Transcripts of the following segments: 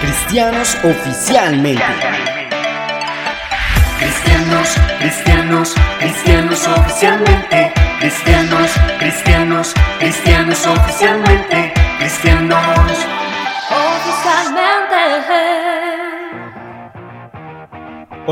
Cristianos oficialmente. Cristianos, cristianos, cristianos oficialmente. Cristianos, cristianos, cristianos oficialmente. Cristianos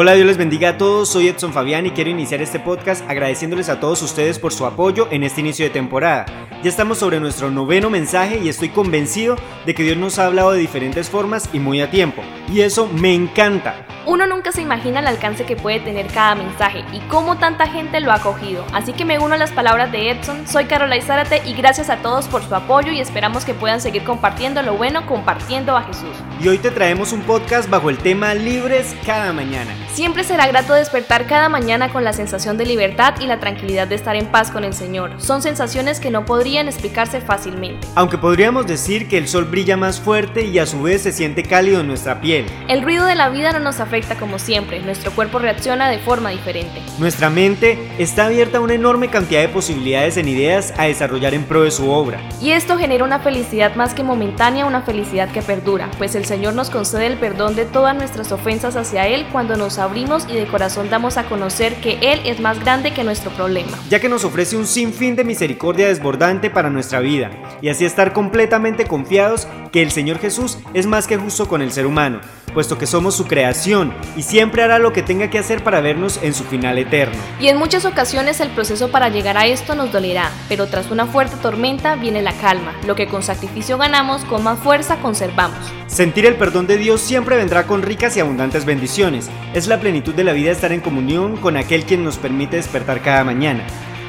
Hola, Dios les bendiga a todos, soy Edson Fabián y quiero iniciar este podcast agradeciéndoles a todos ustedes por su apoyo en este inicio de temporada. Ya estamos sobre nuestro noveno mensaje y estoy convencido de que Dios nos ha hablado de diferentes formas y muy a tiempo. Y eso me encanta. Uno nunca se imagina el alcance que puede tener cada mensaje y cómo tanta gente lo ha acogido. Así que me uno a las palabras de Edson, soy Carola Zárate y gracias a todos por su apoyo y esperamos que puedan seguir compartiendo lo bueno, compartiendo a Jesús. Y hoy te traemos un podcast bajo el tema Libres cada mañana. Siempre será grato despertar cada mañana con la sensación de libertad y la tranquilidad de estar en paz con el Señor. Son sensaciones que no podrían explicarse fácilmente. Aunque podríamos decir que el sol brilla más fuerte y a su vez se siente cálido en nuestra piel. El ruido de la vida no nos afecta como siempre, nuestro cuerpo reacciona de forma diferente. Nuestra mente está abierta a una enorme cantidad de posibilidades en ideas a desarrollar en pro de su obra. Y esto genera una felicidad más que momentánea, una felicidad que perdura, pues el Señor nos concede el perdón de todas nuestras ofensas hacia Él cuando nos abrimos y de corazón damos a conocer que Él es más grande que nuestro problema. Ya que nos ofrece un sinfín de misericordia desbordante para nuestra vida, y así estar completamente confiados que el Señor Jesús es más que justo con el ser humano, puesto que somos su creación y siempre hará lo que tenga que hacer para vernos en su final eterno. Y en muchas ocasiones el proceso para llegar a esto nos dolerá, pero tras una fuerte tormenta viene la calma, lo que con sacrificio ganamos, con más fuerza conservamos. Sentir el perdón de Dios siempre vendrá con ricas y abundantes bendiciones. Es la plenitud de la vida estar en comunión con aquel quien nos permite despertar cada mañana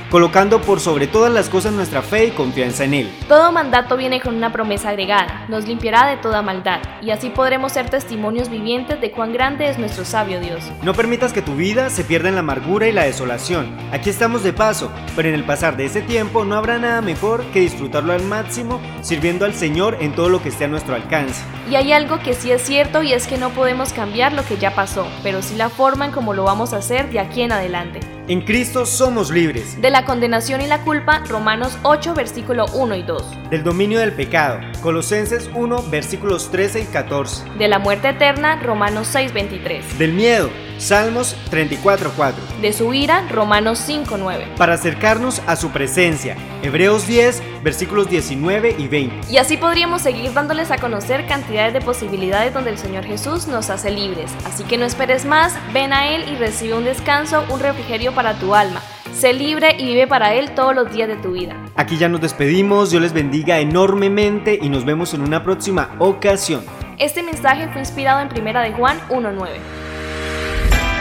colocando por sobre todas las cosas nuestra fe y confianza en Él. Todo mandato viene con una promesa agregada, nos limpiará de toda maldad, y así podremos ser testimonios vivientes de cuán grande es nuestro sabio Dios. No permitas que tu vida se pierda en la amargura y la desolación. Aquí estamos de paso, pero en el pasar de ese tiempo no habrá nada mejor que disfrutarlo al máximo, sirviendo al Señor en todo lo que esté a nuestro alcance. Y hay algo que sí es cierto y es que no podemos cambiar lo que ya pasó, pero sí la forma en cómo lo vamos a hacer de aquí en adelante. En Cristo somos libres. De la condenación y la culpa, Romanos 8, versículo 1 y 2. Del dominio del pecado, Colosenses 1, versículos 13 y 14. De la muerte eterna, Romanos 6, 23. Del miedo, Salmos 34, 4. De su ira, Romanos 5, 9. Para acercarnos a su presencia, Hebreos 10, versículos 19 y 20. Y así podríamos seguir dándoles a conocer cantidades de posibilidades donde el Señor Jesús nos hace libres. Así que no esperes más, ven a Él y recibe un descanso, un refrigerio para tu alma. Sé libre y vive para Él todos los días de tu vida. Aquí ya nos despedimos, Dios les bendiga enormemente y nos vemos en una próxima ocasión. Este mensaje fue inspirado en Primera de Juan 1.9.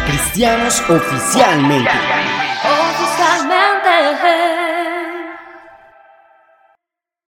Cristianos oficialmente.